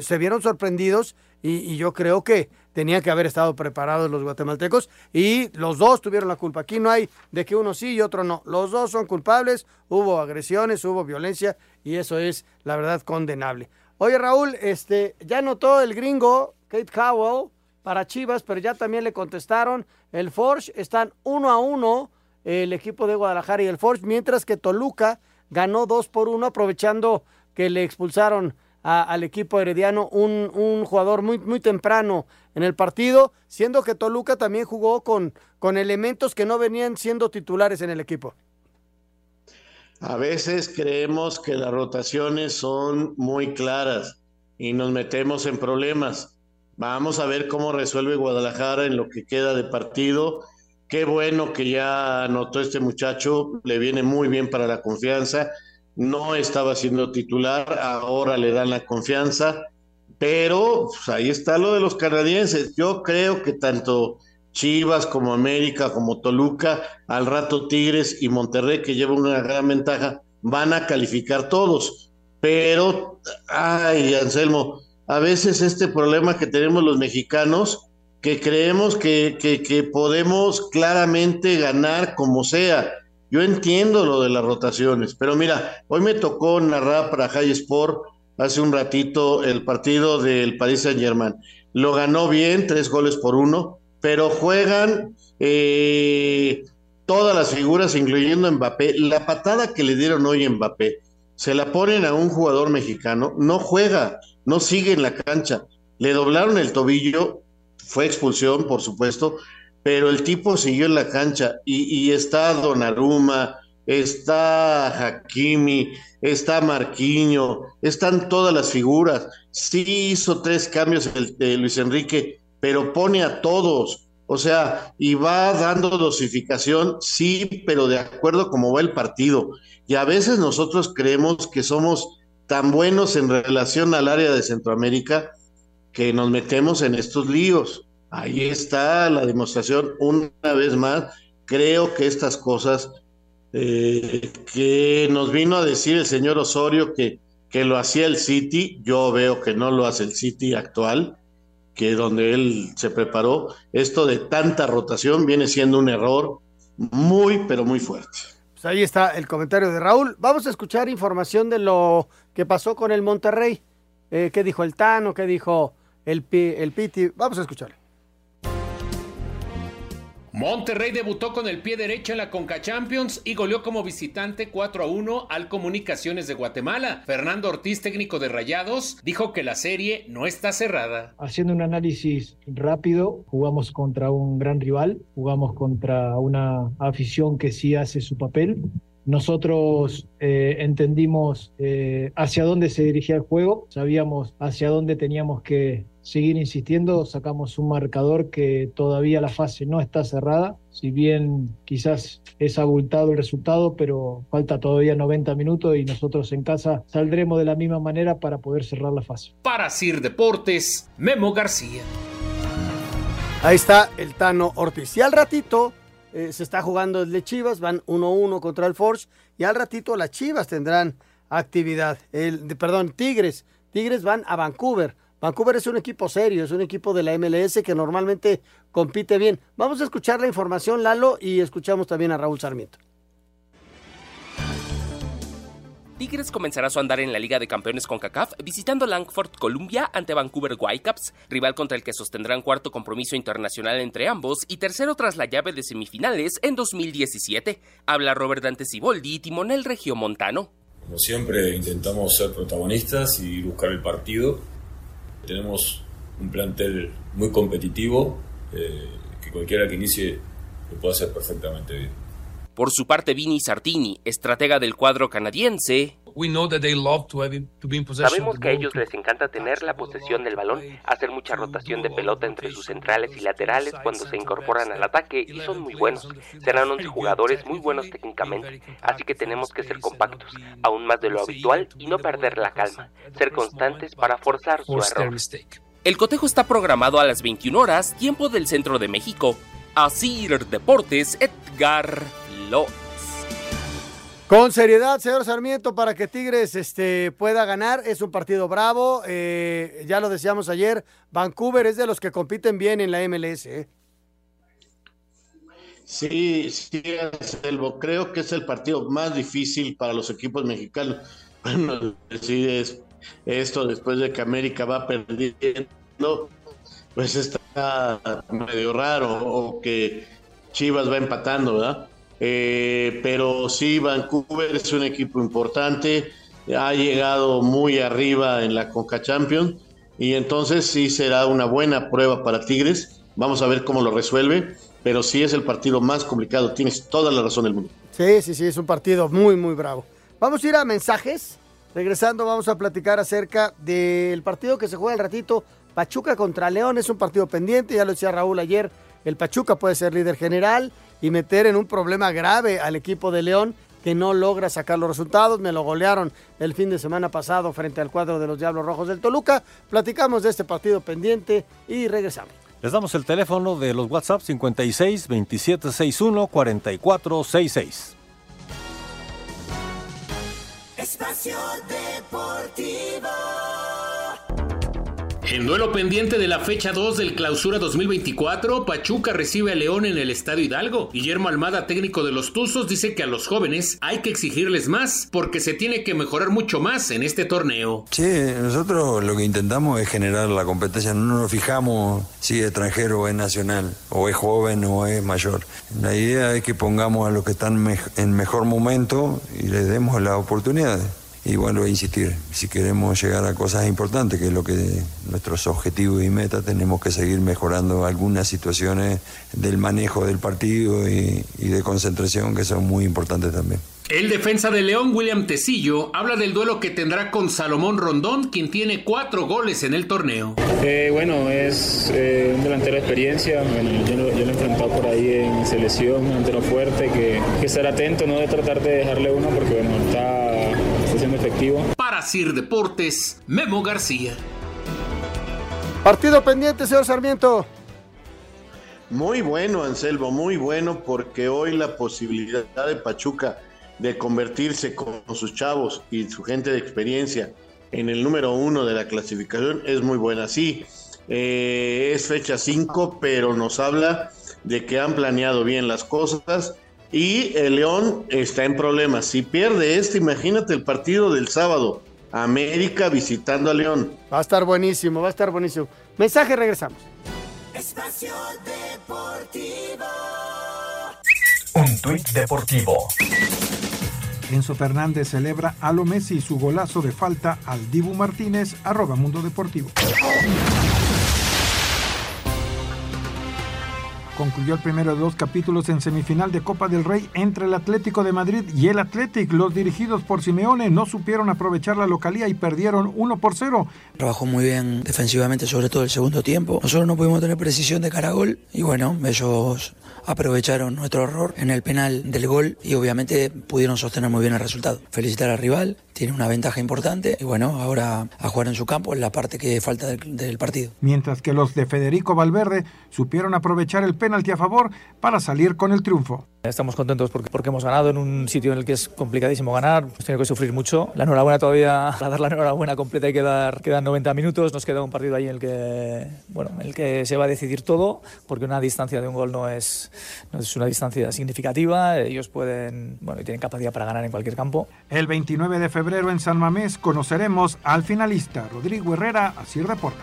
se vieron sorprendidos y, y yo creo que tenían que haber estado preparados los guatemaltecos y los dos tuvieron la culpa. Aquí no hay de que uno sí y otro no. Los dos son culpables, hubo agresiones, hubo violencia y eso es la verdad condenable. Oye Raúl, este, ya notó el gringo Kate Cowell para Chivas, pero ya también le contestaron. El Forge están uno a uno, el equipo de Guadalajara y el Forge, mientras que Toluca ganó dos por uno, aprovechando que le expulsaron al equipo herediano un, un jugador muy, muy temprano en el partido, siendo que Toluca también jugó con, con elementos que no venían siendo titulares en el equipo. A veces creemos que las rotaciones son muy claras y nos metemos en problemas. Vamos a ver cómo resuelve Guadalajara en lo que queda de partido. Qué bueno que ya anotó este muchacho, le viene muy bien para la confianza. No estaba siendo titular, ahora le dan la confianza, pero pues, ahí está lo de los canadienses. Yo creo que tanto Chivas como América como Toluca, al rato Tigres y Monterrey, que llevan una gran ventaja, van a calificar todos. Pero, ay, Anselmo, a veces este problema que tenemos los mexicanos, que creemos que, que podemos claramente ganar como sea. Yo entiendo lo de las rotaciones, pero mira, hoy me tocó narrar para High Sport hace un ratito el partido del Paris Saint Germain. Lo ganó bien, tres goles por uno, pero juegan eh, todas las figuras, incluyendo Mbappé. La patada que le dieron hoy a Mbappé, se la ponen a un jugador mexicano, no juega, no sigue en la cancha. Le doblaron el tobillo, fue expulsión, por supuesto, pero el tipo siguió en la cancha y, y está Donnarumma, está Hakimi, está Marquinho, están todas las figuras. Sí hizo tres cambios el, de Luis Enrique, pero pone a todos. O sea, y va dando dosificación, sí, pero de acuerdo a cómo va el partido. Y a veces nosotros creemos que somos tan buenos en relación al área de Centroamérica que nos metemos en estos líos. Ahí está la demostración una vez más. Creo que estas cosas eh, que nos vino a decir el señor Osorio que, que lo hacía el City, yo veo que no lo hace el City actual, que donde él se preparó, esto de tanta rotación viene siendo un error muy, pero muy fuerte. Pues ahí está el comentario de Raúl. Vamos a escuchar información de lo que pasó con el Monterrey. Eh, ¿Qué dijo el Tano? ¿Qué dijo el, el Piti? Vamos a escuchar. Monterrey debutó con el pie derecho en la Conca Champions y goleó como visitante 4 a 1 al Comunicaciones de Guatemala. Fernando Ortiz, técnico de Rayados, dijo que la serie no está cerrada. Haciendo un análisis rápido, jugamos contra un gran rival, jugamos contra una afición que sí hace su papel. Nosotros eh, entendimos eh, hacia dónde se dirigía el juego, sabíamos hacia dónde teníamos que seguir insistiendo, sacamos un marcador que todavía la fase no está cerrada, si bien quizás es abultado el resultado, pero falta todavía 90 minutos y nosotros en casa saldremos de la misma manera para poder cerrar la fase. Para Sir Deportes, Memo García. Ahí está el Tano Ortiz. Y al ratito eh, se está jugando el de Chivas, van 1-1 contra el Force y al ratito las Chivas tendrán actividad. El, perdón, Tigres. Tigres van a Vancouver. Vancouver es un equipo serio, es un equipo de la MLS que normalmente compite bien. Vamos a escuchar la información, Lalo, y escuchamos también a Raúl Sarmiento. Tigres comenzará su andar en la Liga de Campeones con CACAF visitando Langford, Columbia ante Vancouver Whitecaps, rival contra el que sostendrán cuarto compromiso internacional entre ambos y tercero tras la llave de semifinales en 2017. Habla Robert Dante Siboldi, timonel regiomontano. Como siempre intentamos ser protagonistas y buscar el partido. Tenemos un plantel muy competitivo eh, que cualquiera que inicie lo puede hacer perfectamente bien. Por su parte, Vini Sartini, estratega del cuadro canadiense, Sabemos que a ellos les encanta tener la posesión del balón, hacer mucha rotación de pelota entre sus centrales y laterales cuando se incorporan al ataque y son muy buenos. Serán 11 jugadores muy buenos técnicamente, así que tenemos que ser compactos, aún más de lo habitual y no perder la calma, ser constantes para forzar su error. El cotejo está programado a las 21 horas, tiempo del centro de México. Asir Deportes, Edgar Flores. Con seriedad, señor Sarmiento, para que Tigres este, pueda ganar. Es un partido bravo. eh, ya lo decíamos ayer. Vancouver es de los que compiten bien en la MLS. ¿eh? Sí, sí. Creo que es el partido más difícil para los equipos mexicanos. Bueno, sí, es esto después de que América va perdiendo, pues está medio raro, o que Chivas va empatando, ¿verdad? Eh, pero sí, Vancouver es un equipo importante, ha llegado muy arriba en la Conca Champions y entonces sí será una buena prueba para Tigres. Vamos a ver cómo lo resuelve, pero sí es el partido más complicado, tienes toda la razón del mundo. Sí, sí, sí, es un partido muy, muy bravo. Vamos a ir a mensajes. Regresando, vamos a platicar acerca del partido que se juega el ratito. Pachuca contra León es un partido pendiente, ya lo decía Raúl ayer. El Pachuca puede ser líder general y meter en un problema grave al equipo de León que no logra sacar los resultados. Me lo golearon el fin de semana pasado frente al cuadro de los Diablos Rojos del Toluca. Platicamos de este partido pendiente y regresamos. Les damos el teléfono de los WhatsApp 56 27 61 44 66. Espacio Deportivo. En duelo pendiente de la fecha 2 del Clausura 2024, Pachuca recibe a León en el Estadio Hidalgo. Guillermo Almada, técnico de los Tuzos, dice que a los jóvenes hay que exigirles más porque se tiene que mejorar mucho más en este torneo. Sí, nosotros lo que intentamos es generar la competencia, no nos fijamos si es extranjero o es nacional, o es joven o es mayor. La idea es que pongamos a los que están en mejor momento y les demos la oportunidad. Y vuelvo a insistir, si queremos llegar a cosas importantes, que es lo que nuestros objetivos y metas, tenemos que seguir mejorando algunas situaciones del manejo del partido y, y de concentración que son muy importantes también. El defensa de León, William Tecillo, habla del duelo que tendrá con Salomón Rondón, quien tiene cuatro goles en el torneo. Eh, bueno, es eh, un delantero de experiencia. Bueno, yo, lo, yo, lo he enfrentado por ahí en selección, un delantero fuerte, que, que estar atento, no de tratar de dejarle uno, porque bueno, está, Para Sir Deportes, Memo García. Partido pendiente, señor Sarmiento. Muy bueno, Anselmo, muy bueno, porque hoy la posibilidad de Pachuca de convertirse con sus chavos y su gente de experiencia en el número uno de la clasificación es muy buena. Sí, eh, es fecha 5, pero nos habla de que han planeado bien las cosas y el León está en problemas. Si pierde este, imagínate el partido del sábado. América visitando a León. Va a estar buenísimo, va a estar buenísimo. Mensaje, regresamos. Espacio Deportivo. Un tuit deportivo. Enzo Fernández celebra a lo Messi su golazo de falta al Dibu Martínez, arroba Mundo Deportivo. Concluyó el primero de dos capítulos en semifinal de Copa del Rey entre el Atlético de Madrid y el Athletic. Los dirigidos por Simeone no supieron aprovechar la localía y perdieron 1 por 0. Trabajó muy bien defensivamente, sobre todo el segundo tiempo. Nosotros no pudimos tener precisión de cara a gol y bueno, ellos aprovecharon nuestro error en el penal del gol y obviamente pudieron sostener muy bien el resultado. Felicitar al rival, tiene una ventaja importante y bueno, ahora a jugar en su campo en la parte que falta del, del partido. Mientras que los de Federico Valverde supieron aprovechar el penalti a favor para salir con el triunfo. Estamos contentos porque, porque hemos ganado en un sitio en el que es complicadísimo ganar, hemos tenido que sufrir mucho. La enhorabuena todavía, para dar la enhorabuena completa hay que dar, quedan 90 minutos, nos queda un partido ahí en el que, bueno, en el que se va a decidir todo, porque una distancia de un gol no es, no es una distancia significativa, ellos pueden, bueno, y tienen capacidad para ganar en cualquier campo. El 29 de febrero en San Mamés conoceremos al finalista Rodrigo Herrera, así reporta.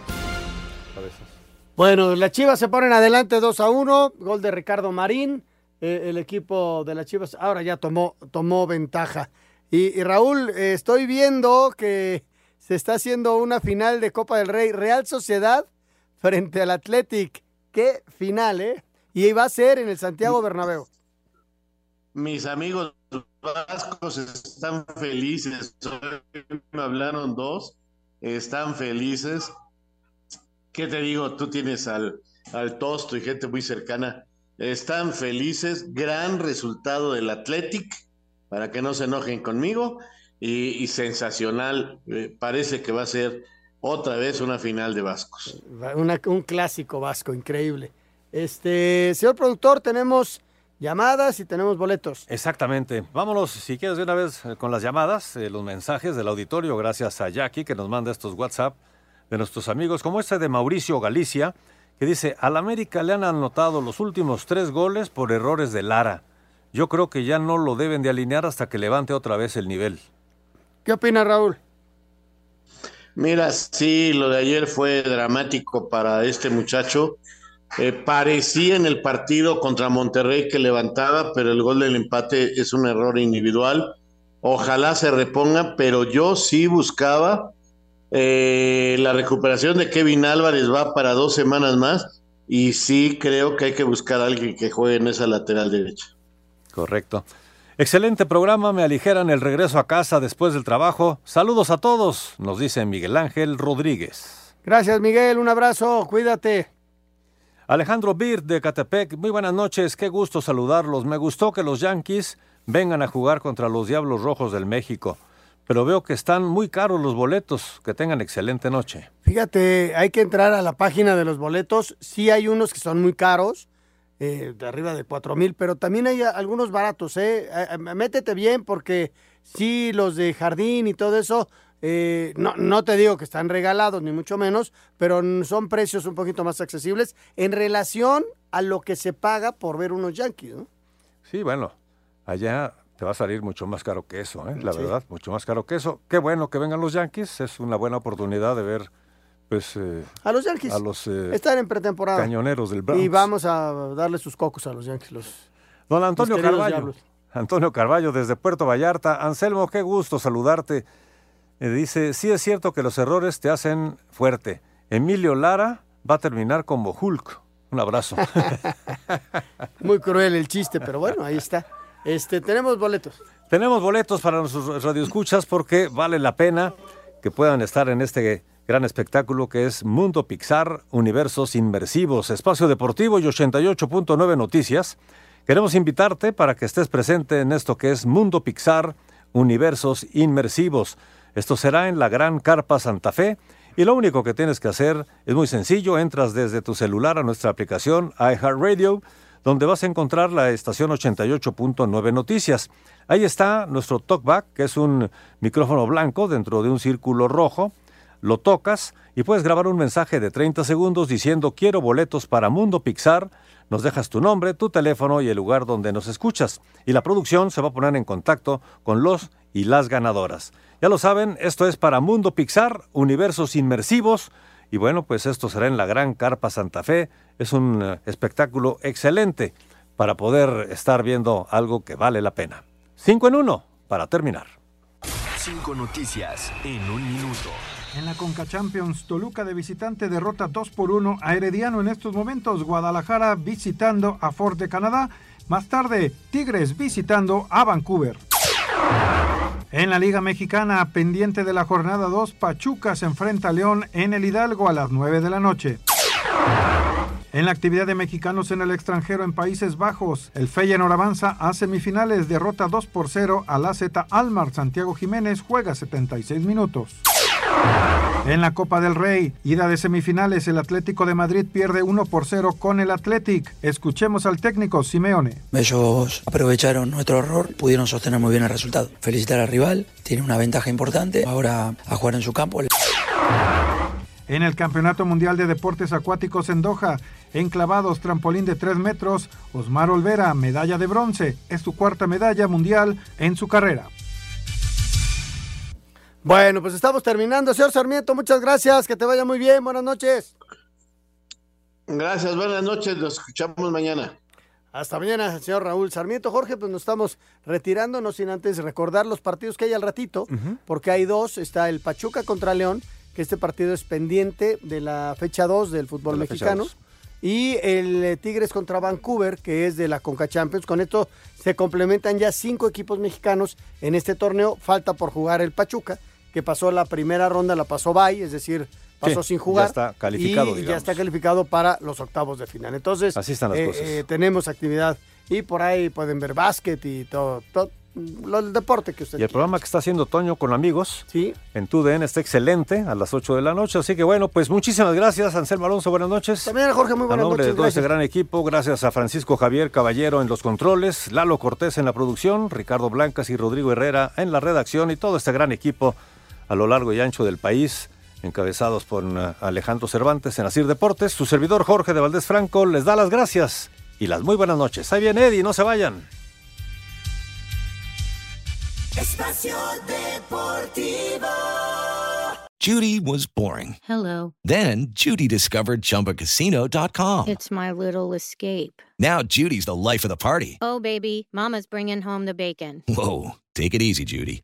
Bueno, las Chivas se ponen adelante 2 a 1, gol de Ricardo Marín eh, el equipo de las Chivas ahora ya tomó, tomó ventaja. Y, y Raúl, eh, estoy viendo que se está haciendo una final de Copa del Rey Real Sociedad frente al Athletic. Qué final, ¿eh? Y va a ser en el Santiago Bernabéu. Mis amigos vascos están felices. Me hablaron dos, están felices. ¿Qué te digo? Tú tienes al, al Tosto y gente muy cercana están felices, gran resultado del Athletic, para que no se enojen conmigo, y, sensacional, eh, parece que va a ser otra vez una final de Vascos. Un clásico vasco, increíble. Este, señor productor, tenemos llamadas y tenemos boletos. Exactamente. Vámonos, si quieres, de una vez eh, con las llamadas, eh, los mensajes del auditorio, gracias a Jackie que nos manda estos WhatsApp de nuestros amigos, como este de Mauricio Galicia, que dice, al América le han anotado los últimos tres goles por errores de Lara. Yo creo que ya no lo deben de alinear hasta que levante otra vez el nivel. ¿Qué opina Raúl? Mira, sí, lo de ayer fue dramático para este muchacho. Eh, parecía en el partido contra Monterrey que levantaba, pero el gol del empate es un error individual. Ojalá se reponga, pero yo sí buscaba eh, la recuperación de Kevin Álvarez va para dos semanas más y sí creo que hay que buscar a alguien que juegue en esa lateral derecha. Correcto. Excelente programa, me aligeran el regreso a casa después del trabajo. Saludos a todos, nos dice Miguel Ángel Rodríguez. Gracias, Miguel. Un abrazo. Cuídate. Alejandro Bir de Catepec, muy buenas noches, qué gusto saludarlos. Me gustó que los Yankees vengan a jugar contra los Diablos Rojos del México, pero veo que están muy caros los boletos. Que tengan excelente noche. Fíjate, hay que entrar a la página de los boletos. Sí hay unos que son muy caros, eh, de arriba de cuatro mil, pero también hay algunos baratos. ¿eh? Eh, eh, Métete bien porque sí, los de jardín y todo eso Eh, no, no te digo que están regalados, ni mucho menos, pero son precios un poquito más accesibles en relación a lo que se paga por ver unos Yankees, ¿no? Sí, bueno, allá te va a salir mucho más caro que eso, ¿eh? la Sí. verdad, mucho más caro que eso. Qué bueno que vengan los Yankees, es una buena oportunidad de ver, pues, eh, A los Yankees. a los eh, Están en pretemporada. cañoneros del Bronx. Y vamos a darle sus cocos a los Yankees. Los... Don Antonio Carballo. diablos. Antonio Carballo desde Puerto Vallarta. Anselmo, qué gusto saludarte. Eh, dice, sí es cierto que los errores te hacen fuerte. Emilio Lara va a terminar como Hulk. Un abrazo. Muy cruel el chiste, pero bueno, ahí está. Este, tenemos boletos. Tenemos boletos para nuestros radioescuchas porque vale la pena que puedan estar en este gran espectáculo que es Mundo Pixar, Universos Inmersivos, Espacio Deportivo y 88.9 Noticias. Queremos invitarte para que estés presente en esto que es Mundo Pixar, Universos Inmersivos. Esto será en la Gran Carpa Santa Fe y lo único que tienes que hacer es muy sencillo, entras desde tu celular a nuestra aplicación iHeartRadio, donde vas a encontrar la estación 88.9 Noticias. Ahí está nuestro talkback, que es un micrófono blanco dentro de un círculo rojo. Lo tocas y puedes grabar un mensaje de 30 segundos diciendo quiero boletos para Mundo Pixar. Nos dejas tu nombre, tu teléfono y el lugar donde nos escuchas. Y la producción se va a poner en contacto con los y las ganadoras. Ya lo saben, esto es para Mundo Pixar, universos inmersivos. Y bueno, pues esto será en la Gran Carpa Santa Fe. Es un eh, espectáculo excelente para poder estar viendo algo que vale la pena. Cinco en uno, para terminar. Cinco noticias en un minuto. En la Conca Champions, Toluca de visitante derrota 2 por 1 a Herediano en estos momentos. Guadalajara visitando a Fort de Canadá. Más tarde, Tigres visitando a Vancouver. En la Liga Mexicana, pendiente de la jornada 2, Pachuca se enfrenta a León en el Hidalgo a las 9 de la noche. En la actividad de mexicanos en el extranjero en Países Bajos, el Feyenoord avanza a semifinales, derrota 2 por 0 a la Z Almar. Santiago Jiménez juega 76 minutos. En la Copa del Rey, ida de semifinales, el Atlético de Madrid pierde 1 por 0 con el Athletic. Escuchemos al técnico Simeone. Ellos aprovecharon nuestro error, pudieron sostener muy bien el resultado. Felicitar al rival, tiene una ventaja importante. Ahora a jugar en su campo. En el Campeonato Mundial de Deportes Acuáticos en Doha, enclavados trampolín de 3 metros, Osmar Olvera, medalla de bronce. Es su cuarta medalla mundial en su carrera. Bueno, pues estamos terminando. Señor Sarmiento, muchas gracias. Que te vaya muy bien. Buenas noches. Gracias, buenas noches. Nos escuchamos mañana. Hasta mañana, señor Raúl Sarmiento. Jorge, pues nos estamos retirando, no sin antes recordar los partidos que hay al ratito, porque hay dos. Está el Pachuca contra León, que este partido es pendiente de la fecha 2 del fútbol De mexicano. Y el eh, Tigres contra Vancouver, que es de la Conca Champions. Con esto se complementan ya cinco equipos mexicanos en este torneo. Falta por jugar el Pachuca, que pasó la primera ronda, la pasó bye, es decir, pasó Sí, sin jugar. ya está calificado, Y ya digamos. está calificado para los octavos de final. Entonces, Así están las eh, cosas. eh, tenemos actividad. Y por ahí pueden ver básquet y todo, todo lo del deporte que usted Y el programa que está haciendo Toño con amigos ¿Sí? en TUDN está excelente a las 8 de la noche. Así que bueno, pues muchísimas gracias, Anselmo Alonso. Buenas noches. También, Jorge, muy A buenas nombre noches. de todo este gran equipo, gracias a Francisco Javier Caballero en los controles, Lalo Cortés en la producción, Ricardo Blancas y Rodrigo Herrera en la redacción y todo este gran equipo a lo largo y ancho del país, encabezados por eh, Alejandro Cervantes en Asir Deportes. Su servidor Jorge de Valdés Franco les da las gracias y las muy buenas noches. Ahí viene Eddie, no se vayan. Espacio Deportivo. Judy was boring. Hello. Then Judy discovered ChumbaCasino.com. It's my little escape. Now Judy's the life of the party. Oh, baby, Mama's bringing home the bacon. Whoa, take it easy, Judy.